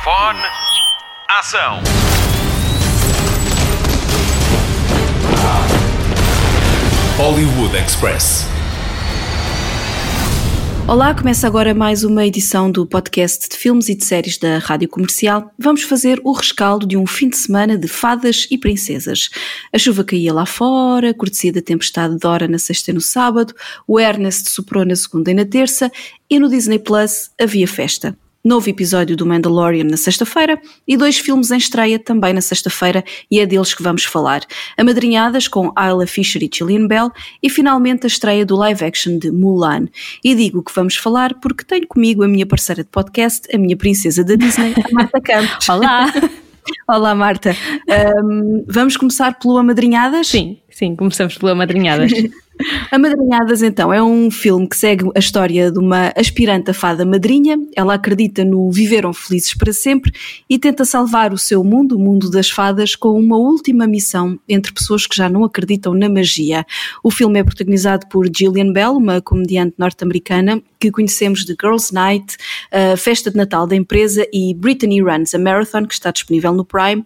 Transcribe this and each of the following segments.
Microfone. Ação. Hollywood Express. Olá, começa agora mais uma edição do podcast de filmes e de séries da Rádio Comercial. Vamos fazer o rescaldo de um fim de semana de fadas e princesas. A chuva caía lá fora, cortesia da tempestade de Dora na sexta e no sábado, o Ernest soprou na segunda e na terça, e no Disney Plus havia festa. Novo episódio do Mandalorian na sexta-feira e dois filmes em estreia também na sexta-feira e é deles que vamos falar. Amadrinhadas com Isla Fisher e Gillian Bell e finalmente a estreia do live action de Mulan. E digo que vamos falar porque tenho comigo a minha parceira de podcast, a minha princesa da Disney, a Marta Campos. Olá! Olá Marta. Um, vamos começar pelo Amadrinhadas? Sim, sim, começamos pelo Amadrinhadas. Amadrinhadas, então, é um filme que segue a história de uma aspirante a fada madrinha. Ela acredita no viveram felizes para sempre e tenta salvar o seu mundo, o mundo das fadas, com uma última missão entre pessoas que já não acreditam na magia. O filme é protagonizado por Gillian Bell, uma comediante norte-americana que conhecemos de Girls Night, a Festa de Natal da empresa e Brittany Runs a Marathon, que está disponível no Prime,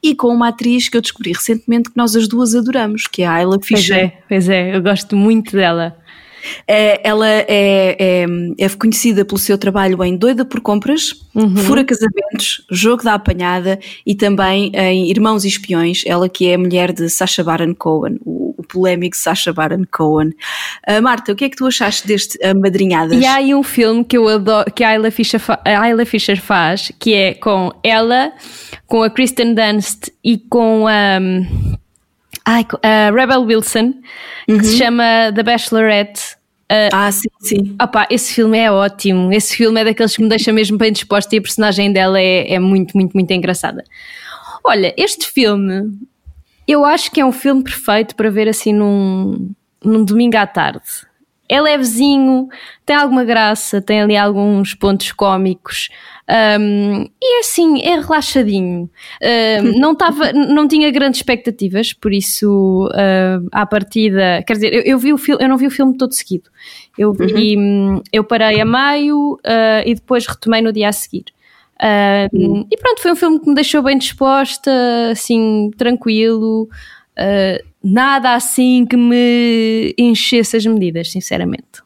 e com uma atriz que eu descobri recentemente que nós as duas adoramos, que é a Ayla Fisher. Pois é, pois é, eu gosto muito dela. É, ela é, é, é, conhecida pelo seu trabalho em Doida por Compras, uhum. Fura Casamentos, Jogo da Apanhada e também em Irmãos e Espiões, ela que é a mulher de Sacha Baron Cohen, o, o polémico Sacha Baron Cohen. Uh, Marta, o que é que tu achaste deste uh, Madrinhadas? E há aí um filme que eu adoro, que a Ayla Fisher, a Ayla Fisher faz, que é com ela, com a Kristen Dunst e com a... Um, Ai, a Rebel Wilson, que uhum. se chama The Bachelorette. Uh, ah, sim, sim. Opa, esse filme é ótimo. Esse filme é daqueles que me deixa mesmo bem disposta e a personagem dela é, é muito, muito, muito engraçada. Olha, este filme, eu acho que é um filme perfeito para ver assim num, num domingo à tarde. É levezinho, tem alguma graça, tem ali alguns pontos cómicos. Um, e é assim, é relaxadinho. Um, não, tava, não tinha grandes expectativas, por isso, uh, à partida. Quer dizer, eu, eu, vi o filme, eu não vi o filme todo seguido. Eu, vi, uhum. eu parei a meio uh, e depois retomei no dia a seguir. Uh, uhum. E pronto, foi um filme que me deixou bem disposta, assim, tranquilo. Uh, nada assim que me enchesse as medidas, sinceramente.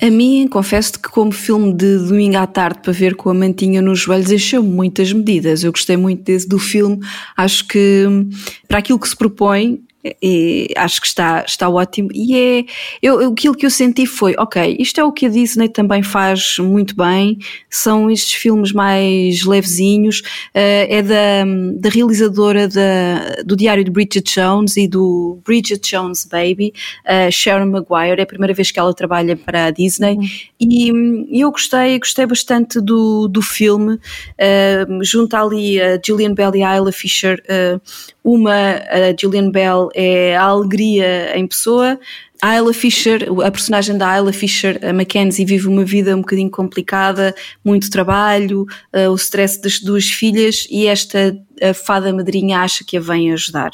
A mim, confesso que como filme de domingo à tarde para ver com a mantinha nos joelhos encheu muitas medidas. Eu gostei muito desse, do filme. Acho que para aquilo que se propõe e acho que está, está ótimo. E é eu, aquilo que eu senti foi: ok, isto é o que a Disney também faz muito bem, são estes filmes mais levezinhos. Uh, é da, da realizadora da, do Diário de Bridget Jones e do Bridget Jones Baby, uh, Sharon Maguire. É a primeira vez que ela trabalha para a Disney. Uhum. E, e eu gostei, gostei bastante do, do filme. Uh, junto ali a Gillian Bell e a Isla Fisher, uma, a Gillian Bell é a alegria em pessoa. A Ayla Fisher, a personagem da Ayla Fisher, a Mackenzie, vive uma vida um bocadinho complicada, muito trabalho, uh, o stress das duas filhas e esta fada madrinha acha que a vem ajudar.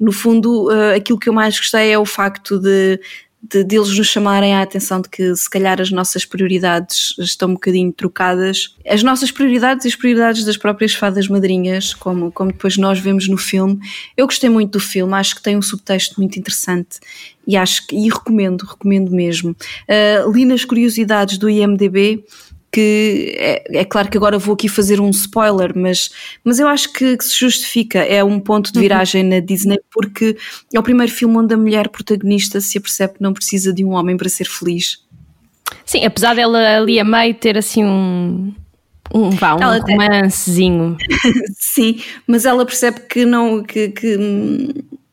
No fundo, uh, aquilo que eu mais gostei é o facto de de, de eles nos chamarem a atenção de que se calhar as nossas prioridades estão um bocadinho trocadas. As nossas prioridades e as prioridades das próprias fadas madrinhas, como, como depois nós vemos no filme. Eu gostei muito do filme, acho que tem um subtexto muito interessante e acho que, e recomendo, recomendo mesmo. Uh, li nas curiosidades do IMDB que é, é, claro que agora vou aqui fazer um spoiler, mas, mas eu acho que, que se justifica, é um ponto de uhum. viragem uhum. na Disney, porque é o primeiro filme onde a mulher protagonista se apercebe que não precisa de um homem para ser feliz. Sim, apesar dela ali a meio ter assim um. Um, vá, um romancezinho. Sim, mas ela percebe que não. que, que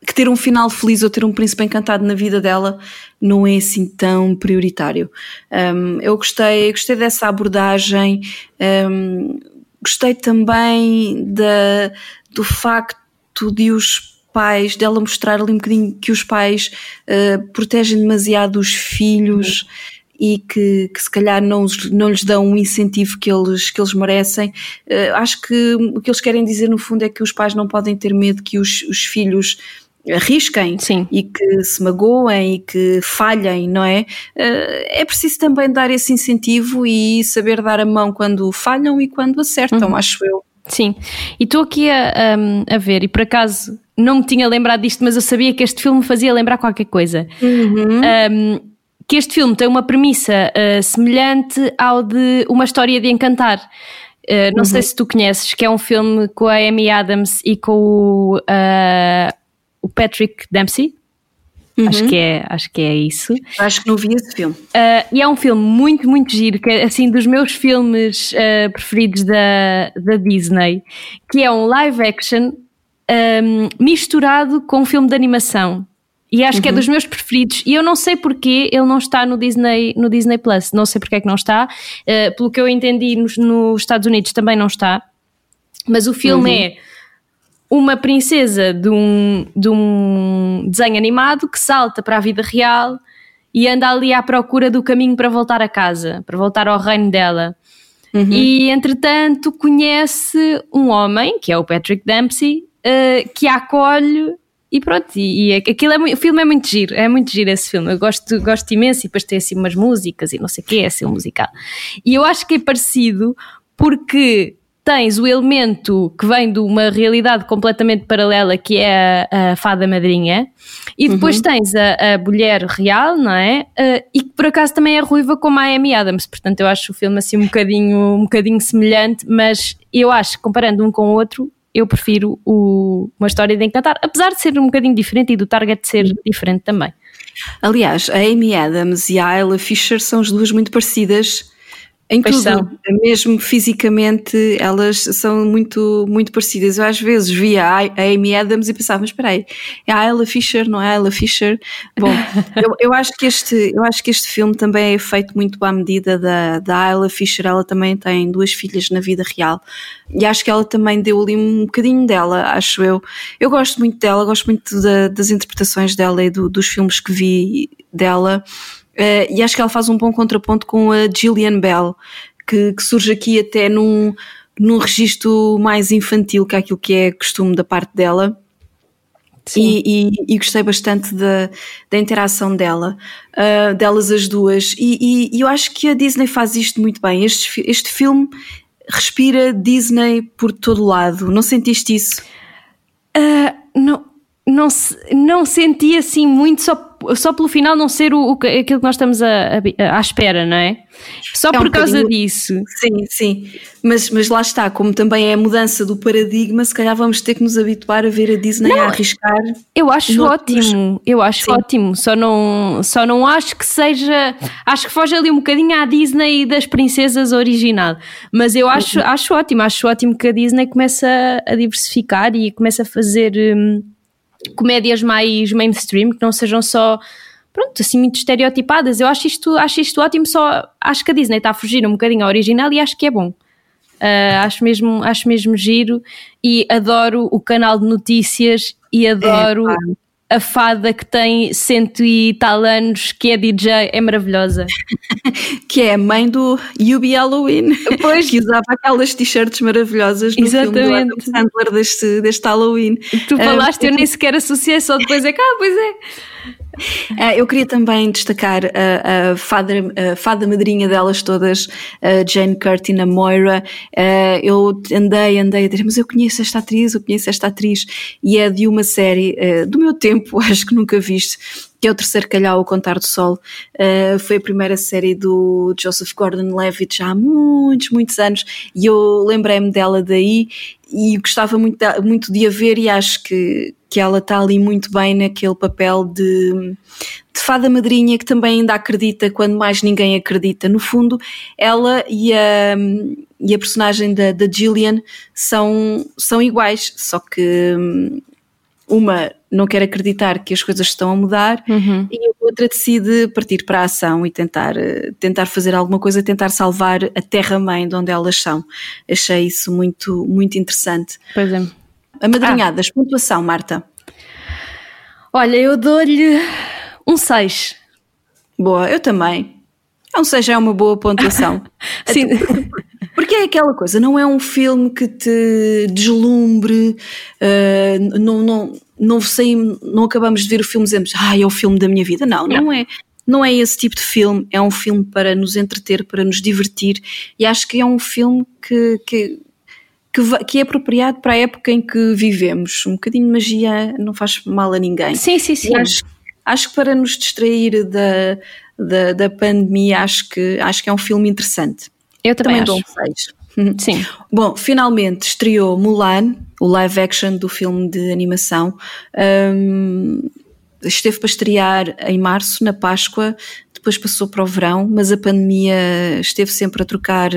que ter um final feliz ou ter um príncipe encantado na vida dela não é assim tão prioritário. Um, eu gostei, gostei dessa abordagem, um, gostei também da, do facto de os pais, dela mostrar ali um bocadinho que os pais uh, protegem demasiado os filhos. Uhum e que, que, se calhar não, não lhes dão um incentivo que eles, que eles merecem. Uh, acho que o que eles querem dizer no fundo é que os pais não podem ter medo que os, os filhos arrisquem Sim. e que se magoem e que falhem, não é? É preciso também dar esse incentivo e saber dar a mão quando falham e quando acertam, uhum. acho eu. Sim, e estou aqui a, a, a, ver, e por acaso não me tinha lembrado disto, mas eu sabia que este filme fazia lembrar qualquer coisa. Uhum. Um, que este filme tem uma premissa uh, semelhante ao de Uma História de Encantar. Uh, não uhum. sei se tu conheces, que é um filme com a Amy Adams e com o, uh, o Patrick Dempsey. Uhum. Acho, que é, acho que é isso. Acho que não vi esse filme. Uh, e é um filme muito, muito giro, que é assim dos meus filmes uh, preferidos da, da Disney, que é um live action um, misturado com um filme de animação. E acho uhum. que é uhum. dos meus preferidos. E eu não sei porque ele não está no Disney, no Disney Plus. Não sei porque é que não está. Uh, pelo que eu entendi, nos, nos, Estados Unidos também não está. Mas o filme uhum. é uma princesa de um, de um desenho animado que salta para a vida real e anda ali à procura do caminho para voltar a casa, para voltar ao reino dela. Uhum. E entretanto conhece um homem, que é o Patrick Dempsey, uh, que a acolhe e pronto, e, e aquilo é, o filme é muito giro, é muito giro esse filme. Eu gosto, gosto imenso e depois tem assim umas músicas e não sei o que, é assim um musical. E eu acho que é parecido porque tens o elemento que vem de uma realidade completamente paralela que é a, a fada madrinha e depois uhum. tens a, a, mulher real, não é? Uh, e que por acaso também é ruiva como a Amy Adams, portanto eu acho o filme assim um bocadinho, um bocadinho semelhante, mas eu acho que comparando um com o outro eu prefiro o, uma história de encantar, apesar de ser um bocadinho diferente e do target ser diferente também. Aliás, a Amy Adams e a Ayla Fisher são as duas muito parecidas em pois tudo, são. mesmo fisicamente, elas são muito, muito parecidas. Eu às vezes via a Amy Adams e pensava, mas espera aí, é a Ayla Fisher, não é a Ayla Fisher? Bom, eu, eu, acho que este, eu acho que este filme também é feito muito à medida da, da Ayla Fisher. Ela também tem duas filhas na vida real e acho que ela também deu ali um bocadinho dela, acho eu. Eu gosto muito dela, gosto muito da, das interpretações dela e do, dos filmes que vi dela. Uh, e acho que ela faz um bom contraponto com a Gillian Bell, que, que, surge aqui até num, num registro mais infantil que aquilo que é costume da parte dela. E, e, e, gostei bastante da, da interação dela, uh, delas as duas. E, e, eu acho que a Disney faz isto muito bem. Este, este filme respira Disney por todo lado. Não sentiste isso? Uh, não, não, não senti assim muito só só pelo final não ser o, o aquilo que nós estamos a, a, à espera, não é? Só é por um causa disso. Sim, sim. Mas, mas lá está, como também é a mudança do paradigma, se calhar vamos ter que nos habituar a ver a Disney não, a arriscar. Eu acho ótimo, eu acho sim. ótimo. Só não, só não acho que seja. Acho que foge ali um bocadinho à Disney das princesas original. Mas eu acho, uhum. acho ótimo, acho ótimo que a Disney comece a, diversificar e comece a fazer. Hum, comédias mais mainstream, que não sejam só pronto, assim muito estereotipadas. Eu acho isto, acho isto ótimo, só acho que a Disney está a fugir um bocadinho ao original e acho que é bom. Uh, acho, mesmo, acho mesmo giro e adoro o canal de notícias e adoro a fada que tem cento e tal anos, que é DJ, é maravilhosa. que é a mãe do Yubi Halloween, pois. que usava aquelas t-shirts maravilhosas no Exatamente. filme do Sandler deste, deste Halloween. Tu falaste, um, eu nem sequer associei, só depois é que, ah, pois é. Uh, eu queria também destacar a, a, fada, a fada madrinha delas todas, Jane Curtin, a Moira. Uh, eu andei, andei a dizer, mas eu conheço esta atriz, eu conheço esta atriz, e é de uma série uh, do meu tempo, acho que nunca viste, que é o terceiro calhau, o Contar do Sol. Uh, foi a primeira série do Joseph Gordon-Levitt já há muitos, muitos anos e eu lembrei-me dela daí e gostava muito de, muito de a ver e acho que, que ela está ali muito bem naquele papel de, de fada madrinha que também ainda acredita quando mais ninguém acredita. No fundo, ela e a, e a personagem da, da Gillian são, são iguais, só que hum, uma não quer acreditar que as coisas estão a mudar uhum. e a outra decide partir para a ação e tentar, eh, tentar fazer alguma coisa, tentar salvar a terra-mãe de onde elas são. Achei isso muito, muito interessante. Pois é. A madrinhadas, ah. pontuação, Marta? Olha, eu dou-lhe um 6. Boa, eu também. Um 6 é uma boa pontuação. Sim. Porque é aquela coisa, não é um filme que te deslumbre, uh, não, não, não saímos, não acabamos de ver o filme e dizemos, ah, é o filme da minha vida. Não, não, não é. Não é esse tipo de filme, é um filme para nos entreter, para nos divertir, e acho que é um filme que, que que, é apropriado para a época em que vivemos. Um bocadinho de magia não faz mal a ninguém. Sim, sim, sim. Acho, acho, que para nos distrair da, da, da, pandemia, acho que, acho que é um filme interessante. Eu também, também dou um 6. Sim. Bom, finalmente estreou Mulan, o live action do filme de animação. Um, esteve para estrear em março, na Páscoa, depois passou para o verão, mas a pandemia esteve sempre a trocar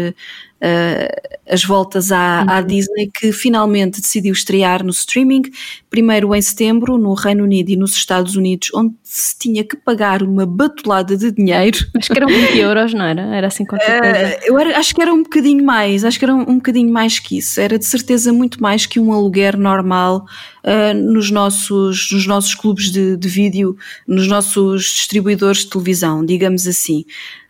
uh, as voltas à, uhum. à, Disney, que finalmente decidiu estrear no streaming, primeiro em setembro, no Reino Unido e nos Estados Unidos, onde se tinha que pagar uma batulada de dinheiro. Acho que eram 20 euros, não era? Era assim qualquer coisa. Uh, eu era, acho que era um bocadinho mais, acho que era um, um bocadinho mais que isso. Era de certeza muito mais que um aluguer normal uh, nos, nossos, nos nossos clubes de, de vídeo, nos nossos distribuidores de televisão, digamos assim.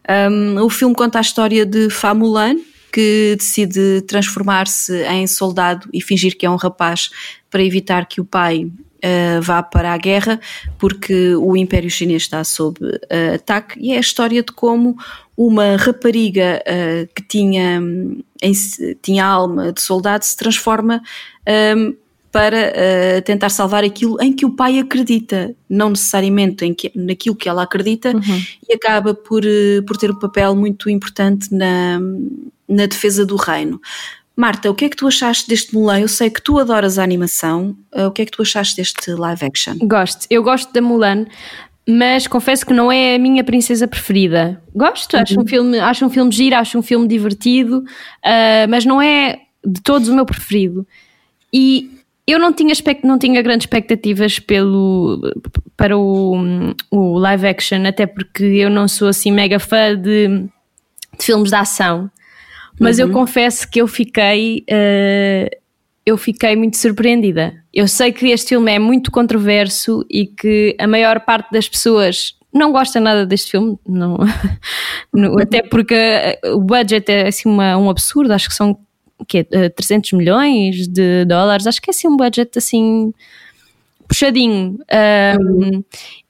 Um, o filme conta a história de Famulan, que decide transformar-se em soldado e fingir que é um rapaz para evitar que o pai uh, vá para a guerra, porque o Império Chinês está sob uh, ataque, e é a história de como uma rapariga uh, que tinha, em, tinha alma de soldado se transforma um, para uh, tentar salvar aquilo em que o pai acredita, não necessariamente em que, naquilo que ela acredita, uhum. e acaba por, por ter um papel muito importante na, na defesa do reino. Marta, o que é que tu achaste deste Mulan? Eu sei que tu adoras a animação. Uh, o que é que tu achaste deste live action? Gosto. Eu gosto da Mulan, mas confesso que não é a minha princesa preferida. Gosto, uhum. acho um filme, acho um filme giro, acho um filme divertido, uh, mas não é de todos o meu preferido. E eu não tinha, não tinha grandes expectativas pelo, para o, o live action, até porque eu não sou assim mega fã de, de filmes de ação. Mas uhum. eu confesso que eu fiquei, uh, eu fiquei muito surpreendida. Eu sei que este filme é muito controverso e que a maior parte das pessoas não gosta nada deste filme, não, até porque o budget é assim uma, um absurdo, acho que são que é, 300 milhões de dólares, acho que é assim um budget assim puxadinho. Um,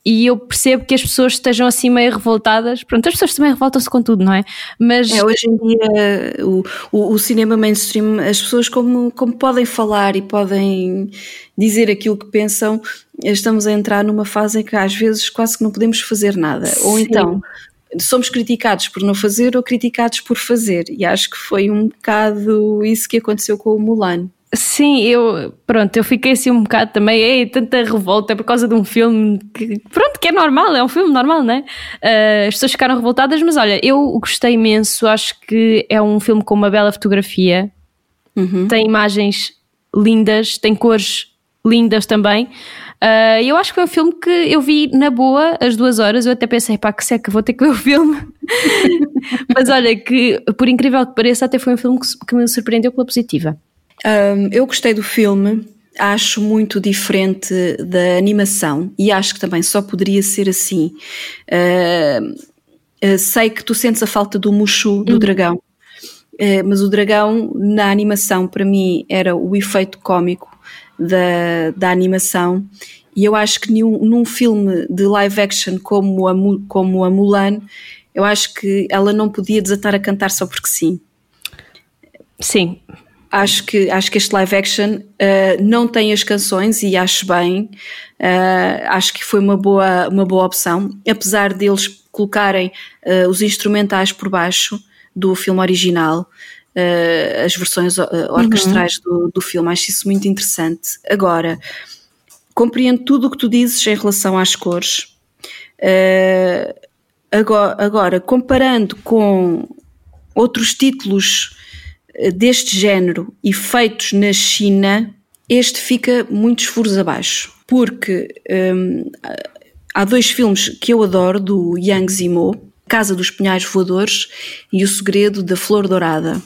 e eu percebo que as pessoas estejam assim meio revoltadas. Pronto, as pessoas também revoltam-se com tudo, não é? Mas é, hoje em dia o, o, o, cinema mainstream, as pessoas como, como podem falar e podem dizer aquilo que pensam, estamos a entrar numa fase em que às vezes quase que não podemos fazer nada. Sim. Ou então somos criticados por não fazer ou criticados por fazer. E acho que foi um bocado isso que aconteceu com o Mulan. Sim, eu, pronto, eu fiquei assim um bocado também, ei, tanta revolta por causa de um filme que, pronto, que é normal, é um filme normal, não é? Uh, as pessoas ficaram revoltadas, mas olha, eu gostei imenso, acho que é um filme com uma bela fotografia, uhum. tem imagens lindas, tem cores lindas também. Uh, eu acho que foi um filme que eu vi na boa as duas horas. Eu até pensei, pá, que seca, vou ter que ver o filme. Mas olha, que por incrível que pareça, até foi um filme que, que me surpreendeu pela positiva. Um, eu gostei do filme. Acho muito diferente da animação e acho que também só poderia ser assim. Uh, sei que tu sentes a falta do Mushu, do uhum. dragão, uh, mas o dragão na animação para mim era o efeito cômico da, da animação. E eu acho que nenhum, num filme de live action como a, como a Mulan, eu acho que ela não podia desatar a cantar só porque sim. Sim. Acho que, acho que este live action uh, não tem as canções e acho bem. Uh, acho que foi uma boa, uma boa opção. Apesar deles colocarem uh, os instrumentais por baixo do filme original, as versões orquestrais uhum. do, do filme. Acho isso muito interessante. Agora, compreendo tudo o que tu dizes em relação às cores. Agora, agora, comparando com outros títulos deste género e feitos na China, este fica muitos furos abaixo. Porque um, há dois filmes que eu adoro, do Yang Zimo, Casa dos Pinhais Voadores e O Segredo da Flor Dourada.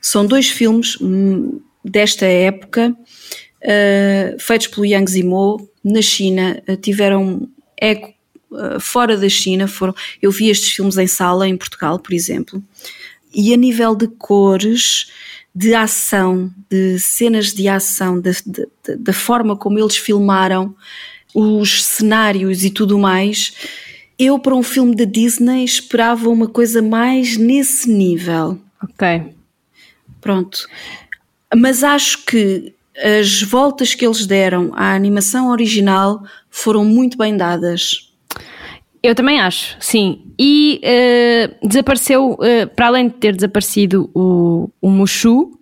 São dois filmes hum, desta época, uh, feitos pelo Yang Zimo, na China, uh, tiveram eco uh, fora da China. Foram, eu vi estes filmes em sala, em Portugal, por exemplo, e a nível de cores, de ação, de cenas de ação, da, forma como eles filmaram os cenários e tudo mais, eu para um filme da Disney esperava uma coisa mais nesse nível. Ok. Pronto. Mas acho que as voltas que eles deram à animação original foram muito bem dadas. Eu também acho, sim. E uh, desapareceu, uh, para além de ter desaparecido o, o Mushu,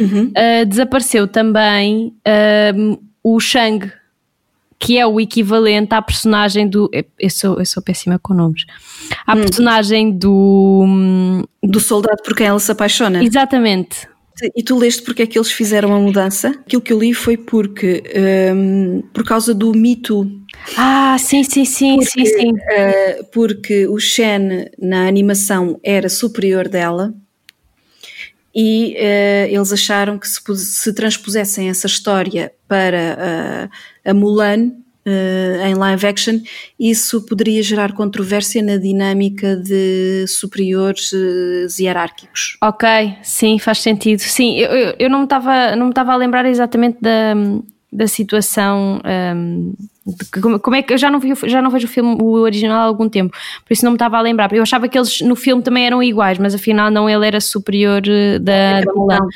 uhum. uh, desapareceu também o Shang, que é o equivalente à personagem do. Eu sou, eu sou péssima com nomes. À hum. personagem do. Do soldado por quem ela se apaixona. Exatamente. E tu leste porque é que eles fizeram a mudança? Aquilo que eu li foi porque, um, por causa do mito. Ah, sim, sim, sim, porque, sim, sim. Uh, porque o Shen na animação era superior dela e uh, eles acharam que se, se, transpusessem essa história para uh, a Mulan, Uh, em live action, isso poderia gerar controvérsia na dinâmica de superiores uh, hierárquicos. Ok, sim, faz sentido. Sim, eu, eu, eu não me estava não me estava a lembrar exatamente da, da situação. Um, de, como, como, é que eu já não, vi, já não vejo o filme o original há algum tempo, por isso não me estava a lembrar. Eu achava que eles no filme também eram iguais, mas afinal não, ele era superior eh, da, é, da Mulan.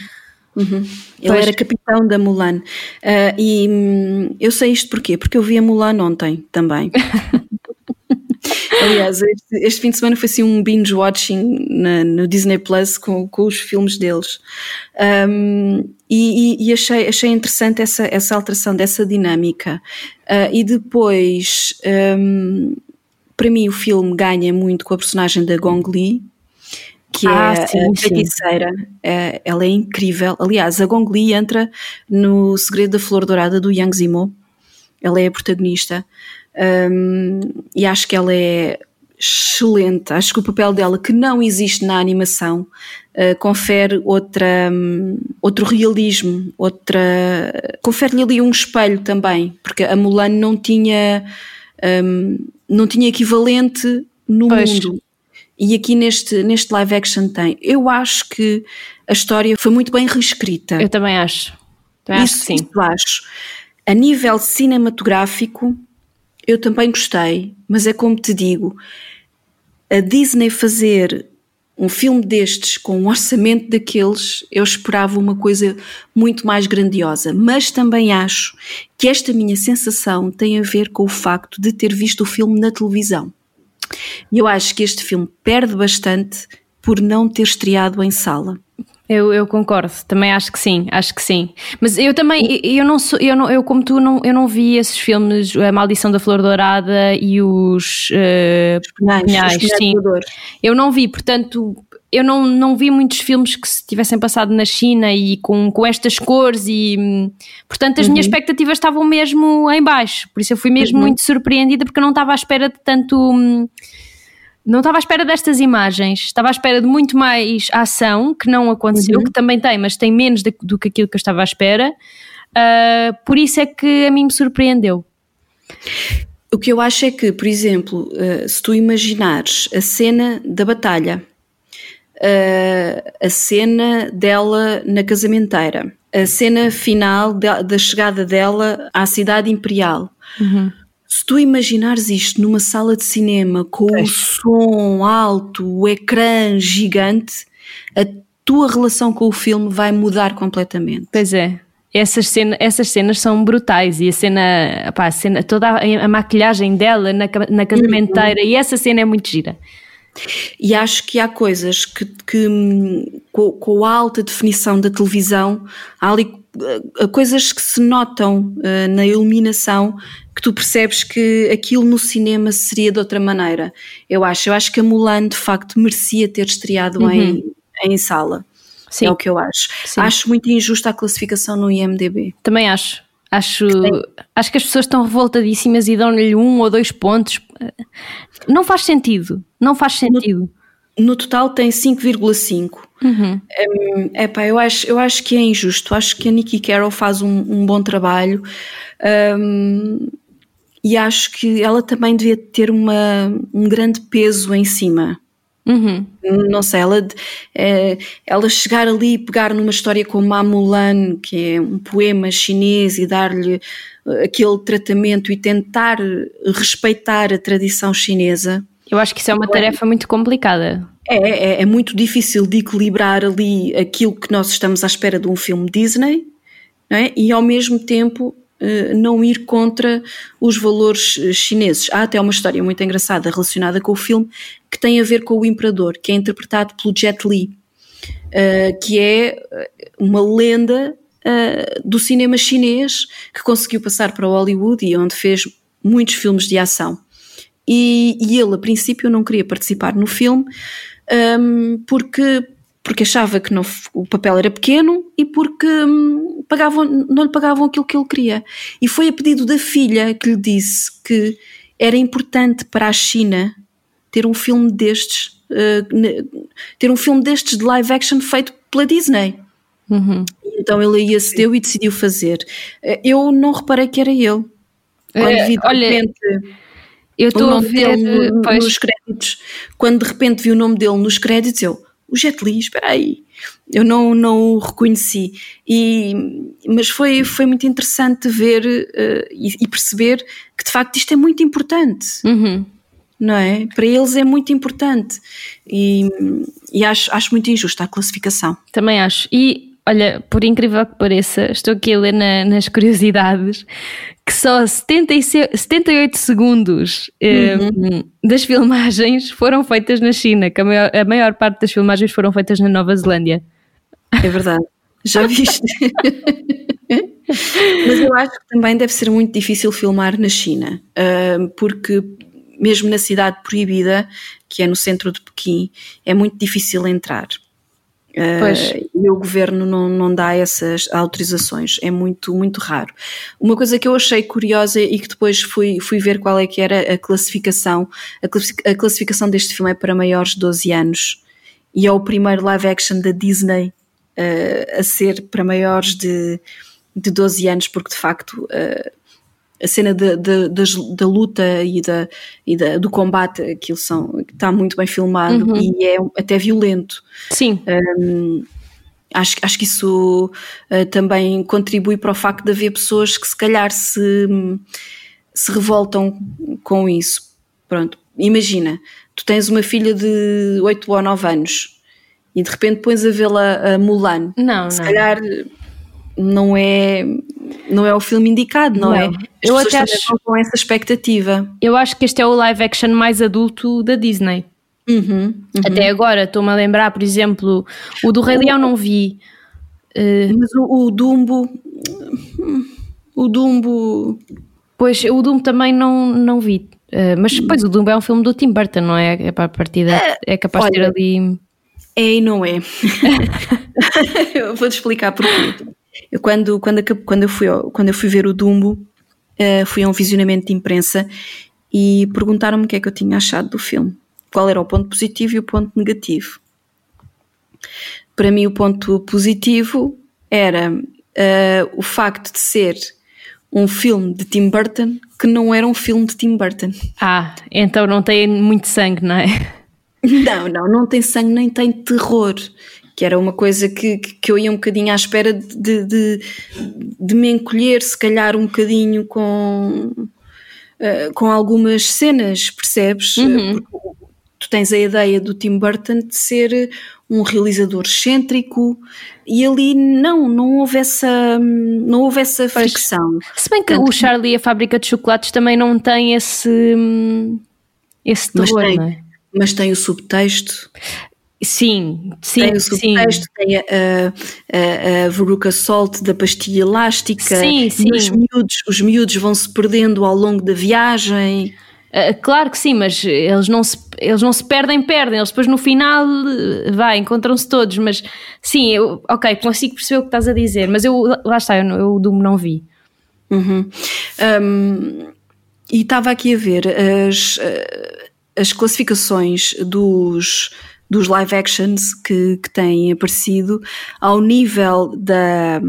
Uhum. Ele pois. era capitão da Mulan. Uh, e hum, eu sei isto porquê? Porque eu vi a Mulan ontem também. Aliás, este, este, fim de semana foi assim um binge watching na, no Disney Plus com, com os filmes deles. Um, e, e, achei, achei interessante essa, essa alteração dessa dinâmica. Uh, e depois, um, para mim, o filme ganha muito com a personagem da Gong Li, que ah, é sim, a feiticeira. É, ela é incrível. Aliás, a Gong Li entra no Segredo da Flor Dourada do Yang Zimo. Ela é a protagonista. Um, e acho que ela é excelente. Acho que o papel dela, que não existe na animação, uh, confere outra, um, outro realismo, outra. confere-lhe ali um espelho também, porque a Mulan não tinha. Um, não tinha equivalente no pois. mundo. E aqui neste, neste live action tem. Eu acho que a história foi muito bem reescrita. Eu também acho. Também isso, acho sim. Isso acho. A nível cinematográfico, eu também gostei, mas é como te digo, a Disney fazer um filme destes com um orçamento daqueles, eu esperava uma coisa muito mais grandiosa. Mas também acho que esta minha sensação tem a ver com o facto de ter visto o filme na televisão. E eu acho que este filme perde bastante por não ter estreado em sala. Eu, eu, concordo, também acho que sim, acho que sim. Mas eu também, eu não sou, eu, não, eu como tu, não, eu não vi esses filmes, A Maldição da Flor Dourada e os, uh, os Pinhais, sim. Eu não vi, portanto, eu não, não vi muitos filmes que se tivessem passado na China e com, com estas cores e portanto as uhum. minhas expectativas estavam mesmo em baixo, por isso eu fui mesmo uhum. muito surpreendida porque eu não estava à espera de tanto hum, não estava à espera destas imagens, estava à espera de muito mais ação, que não aconteceu, uhum. que também tem, mas tem menos de, do que aquilo que eu estava à espera. Uh, por isso é que a mim me surpreendeu. O que eu acho é que, por exemplo, uh, se tu imaginares a cena da batalha, a cena dela na casamenteira, a cena final de, da chegada dela à cidade imperial, uhum. Se tu imaginares isto numa sala de cinema com o som alto, o ecrã gigante, a tua relação com o filme vai mudar completamente. Pois é. Essas, cena, essas cenas são brutais e a cena, pá, a cena toda a, a, maquilhagem dela na, na casamenteira uhum. e essa cena é muito gira. E acho que há coisas que, que com, com, a alta definição da televisão, há ali uh, coisas que se notam uh, na iluminação que tu percebes que aquilo no cinema seria de outra maneira. Eu acho. Eu acho que a Mulan de facto merecia ter estreado uhum. em, em sala. Sim. É o que eu acho. Sim. Acho muito injusta a classificação no IMDB. Também acho. Acho, acho que as pessoas estão revoltadíssimas e dão-lhe um ou dois pontos. Não faz sentido. Não faz sentido. No, no total tem 5,5. Uhum. Um, epá, eu, acho, eu acho que é injusto. Acho que a Nikki Carroll faz um, um bom trabalho. Um, e acho que ela também devia ter uma, um grande peso em cima. Uhum. Não sei, ela, ela chegar ali e pegar numa história como a Mulan, que é um poema chinês, e dar-lhe eh, aquele tratamento e tentar respeitar a tradição chinesa. Eu acho que isso é uma tarefa muito complicada. É, é, é, muito difícil de equilibrar ali aquilo que nós estamos à espera de um filme Disney é? e ao mesmo tempo não ir contra os valores eh, chineses. Há até uma história muito engraçada relacionada com o filme que tem a ver com o Imperador, que é interpretado pelo Jet Li, eh, que é uma lenda do cinema chinês que conseguiu passar para Hollywood e onde fez muitos filmes de ação. E, e ele, a princípio, não queria participar no filme um, porque porque achava que não, o papel era pequeno e porque hum, pagavam, não lhe pagavam aquilo que ele queria. E foi a pedido da filha que lhe disse que era importante para a China ter um filme destes, uh, ter um filme destes de live action feito pela Disney. Uhum. Então ele aí acedeu e decidiu fazer. Uh, eu não reparei que era ele. Quando é, vi de olha, repente eu estou a ver no, pois, nos créditos, quando de repente vi o nome dele nos créditos, eu o Jet Li, espera aí, eu não, não o reconheci, e, mas foi, foi muito interessante ver uh, e, e, perceber que de facto isto é muito importante. Uhum. Não é? Para eles é muito importante e, e acho, acho muito injusta a classificação. Também acho. E olha, por incrível que pareça, estou aqui a ler na, nas curiosidades que só 76, 78 segundos uhum. das filmagens foram feitas na China, que a maior, a maior parte das filmagens foram feitas na Nova Zelândia. É verdade, já viste? Mas eu acho que também deve ser muito difícil filmar na China, porque mesmo na cidade proibida, que é no centro de Pequim, é muito difícil entrar. Uh, e o governo não, não dá essas autorizações, é muito, muito raro. Uma coisa que eu achei curiosa e que depois fui, fui ver qual é que era a classificação, a, classificação deste filme é para maiores de 12 anos. E é o primeiro live action da Disney uh, a ser para maiores de, de 12 anos, porque de facto uh, a cena de, de, de, da luta e, da, e da, do combate, aquilo são, está muito bem filmado uhum. e é até violento. Sim. Um, acho, acho que isso uh, também contribui para o facto de haver pessoas que se calhar se, se revoltam com isso. Pronto, imagina, tu tens uma filha de 8 ou 9 anos e de repente pões a vê-la a Mulan. Não, se não. calhar não é não é o filme indicado, não, não. é? As eu até acho com essa expectativa. Eu acho que este é o live action mais adulto da Disney. Uhum, uhum. Até agora estou-me a lembrar, por exemplo, o do Rei Leão não vi. Uh, mas o, o, Dumbo. O Dumbo. Pois, o Dumbo também não, não vi. Uh, mas depois o Dumbo é um filme do Tim Burton, não é? É para a partida. É, é capaz olha, de ter ali. É e não é. eu vou-te explicar porquê. Eu, quando, quando, quando, eu fui, quando eu fui ver o Dumbo, uh, fui a um visionamento de imprensa e perguntaram-me o que é que eu tinha achado do filme. Qual era o ponto positivo e o ponto negativo. Para mim, o ponto positivo era uh, o facto de ser um filme de Tim Burton que não era um filme de Tim Burton. Ah, então não tem muito sangue, não é? Não, não, não tem sangue nem tem terror que era uma coisa que, que eu ia um bocadinho à espera de, de, de me encolher, se calhar um bocadinho com, uh, com algumas cenas, percebes? Uhum. tu tens a ideia do Tim Burton de ser um realizador excêntrico e ali não, não houve essa, não houve essa fricção. Se bem que Tanto o Charlie e a Fábrica de Chocolates também não tem esse, esse terror, mas tem, é? Mas tem o subtexto. Sim, sim, tem o subtexto, sim. tem a, a, a Veruca Salt da pastilha elástica. Sim, sim. Os miúdos, os miúdos vão se perdendo ao longo da viagem. Uh, claro que sim, mas eles não, se, eles não se perdem, perdem. Eles depois no final, vai, encontram-se todos. Mas sim, eu, ok, consigo perceber o que estás a dizer, mas eu, lá está, eu, eu o Doom não vi. Uhum. Um, e estava aqui a ver as, as classificações dos dos live actions que, que têm aparecido ao nível da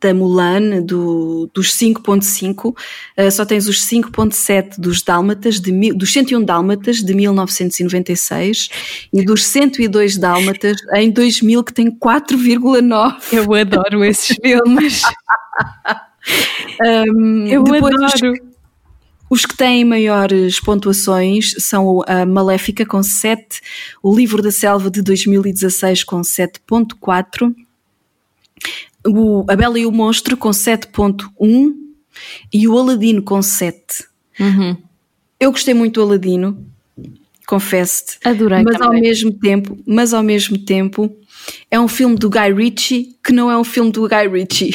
da Mulan, do, dos 5.5, uh, só tens os 5.7 dos Dálmatas, de, dos 101 Dálmatas de 1996 e dos 102 Dálmatas em 2000 que tem 4,9. Eu adoro esses filmes. um, Eu adoro. Os que têm maiores pontuações são a Maléfica com 7, o Livro da Selva de 2016 com 7.4, o, a Bela e o Monstro com 7.1 e o Aladino com 7. Uhum. Eu gostei muito do Aladino, confesso-te. Adorei mas também. ao mesmo tempo, mas ao mesmo tempo é um filme do Guy Ritchie que não é um filme do Guy Ritchie.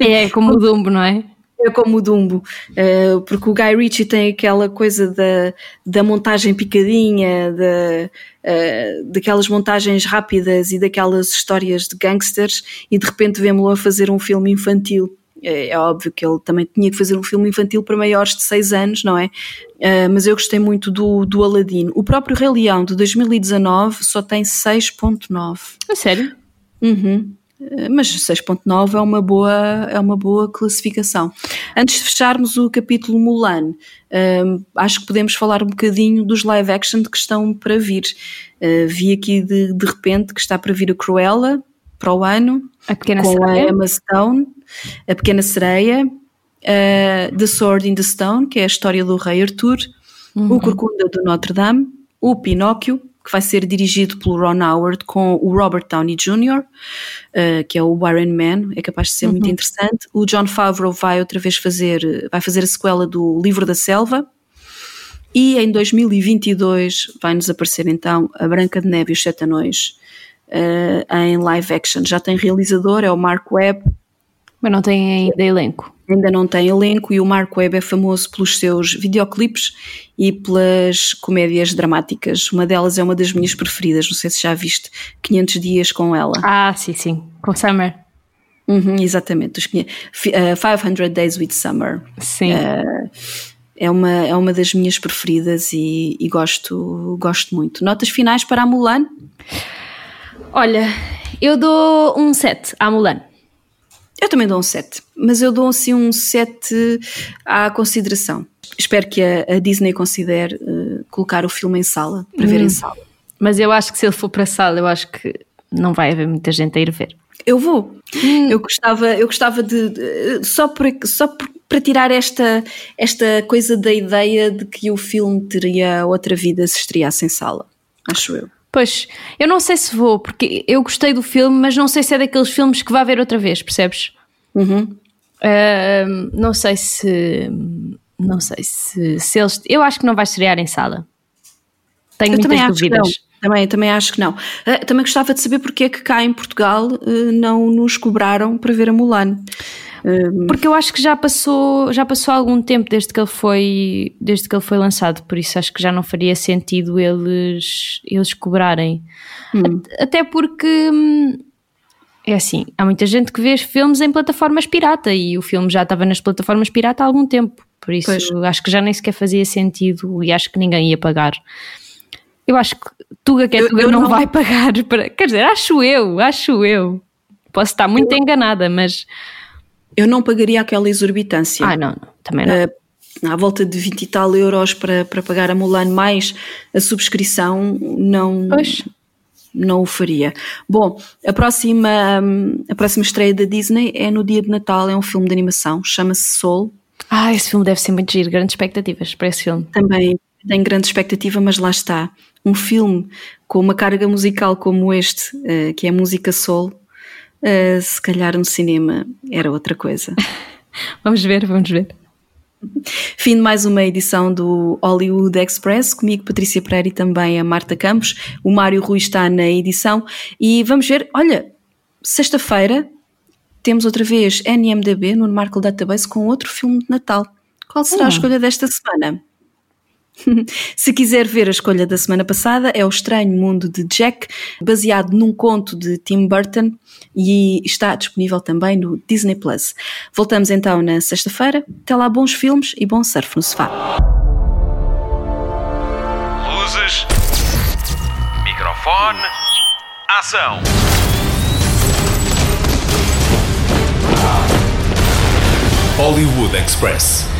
É como o Dumbo, não é? É como o Dumbo, uh, porque o Guy Ritchie tem aquela coisa da, da montagem picadinha, da, uh, daquelas montagens rápidas e daquelas histórias de gangsters, e de repente vemos-lo a fazer um filme infantil. É, é, óbvio que ele também tinha que fazer um filme infantil para maiores de 6 anos, não é? Uh, mas eu gostei muito do, do Aladdin. O próprio Rei Leão de 2019 só tem 6.9. É sério? Uhum. Mas 6.9 é uma boa é uma boa classificação. Antes de fecharmos o capítulo Mulan, um, ehm, acho que podemos falar um bocadinho dos live action que estão para vir. Uh, vi aqui de, de repente que está para vir a Cruella para o ano, a pequena com sereia. a Emma Stone, a pequena sereia, uh, The Sword in the Stone, que é a história do rei Arthur, uhum. o Corcunda do Notre Dame, o Pinóquio, que vai ser dirigido pelo Ron Howard com o Robert Downey Jr., uh, que é o Iron Man, é capaz de ser uhum. muito interessante. O John Favreau vai outra vez fazer, vai fazer a sequela do Livro da Selva. E em 2022 vai-nos aparecer então a Branca de Neve e os Sete Anões uh, em live action. Já tem realizador, é o Mark Webb. Mas não tem ainda elenco ainda não tem elenco e o Mark Webb é famoso pelos seus videoclipes e pelas comédias dramáticas. Uma delas é uma das minhas preferidas, não sei se já viste 500 dias com ela. Ah, sim, sim, com Summer. Uhum, exatamente, os, uh, 500 Days with Summer. Sim. Uh, é uma, é uma das minhas preferidas e, e, gosto, gosto muito. Notas finais para a Mulan? Olha, eu dou um 7 à Mulan. Eu também dou um 7, mas eu dou assim um 7 à consideração. Espero que a, a Disney considere uh, colocar o filme em sala, para hum. ver em hum. sala. Mas eu acho que se ele for para a sala, eu acho que não vai haver muita gente a ir ver. Eu vou. Hum. Eu gostava, eu gostava de, de só, por, só por, para tirar esta, esta coisa da ideia de que o filme teria outra vida se estreasse em sala. Acho eu. Pois, eu não sei se vou, porque eu gostei do filme, mas não sei se é daqueles filmes que vá ver outra vez, percebes? Uhum. Uh, não sei se. Não sei se, se eles. Eu acho que não vai estrear em sala. Tenho eu muitas dúvidas. Também, também acho que não. Uh, também gostava de saber porque é que cá em Portugal uh, não nos cobraram para ver a Mulan. Porque eu acho que já passou, já passou algum tempo desde que ele foi, desde que ele foi lançado, por isso acho que já não faria sentido eles, eles cobrarem. Hum. Até porque hum, é assim, há muita gente que vê filmes em plataformas pirata e o filme já estava nas plataformas pirata há algum tempo, por isso pois. acho que já nem sequer fazia sentido e acho que ninguém ia pagar. Eu acho que Tuga que é Tuga não, não vai pagar para. Quer dizer, acho eu, acho eu. Posso estar muito eu... enganada, mas eu não pagaria aquela exorbitância. Ah, não, não também não. Uh, à volta de 20 e tal euros para, para pagar a Mulan mais a subscrição, não, pois. não o faria. Bom, a próxima, a próxima estreia da Disney é no dia de Natal, é um filme de animação, chama-se Soul. Ah, esse filme deve ser muito giro, grandes expectativas para esse filme. Também tenho grande expectativa, mas lá está. Um filme com uma carga musical como este, uh, que é música soul, Uh, se calhar no cinema era outra coisa. vamos ver, vamos ver. Fim de mais uma edição do Hollywood Express, comigo Patrícia Pereira e também a Marta Campos. O Mário Rui está na edição e vamos ver, olha, sexta-feira temos outra vez NMDB no Markle Database com outro filme de Natal. Qual será a hum. escolha desta semana? Se quiser ver a escolha da semana passada, é O Estranho Mundo de Jack, baseado num conto de Tim Burton e está disponível também no Disney Plus. Voltamos então na sexta-feira. Até lá, bons filmes e bom surf no sofá. Luzes, microfone, ação. Hollywood Express.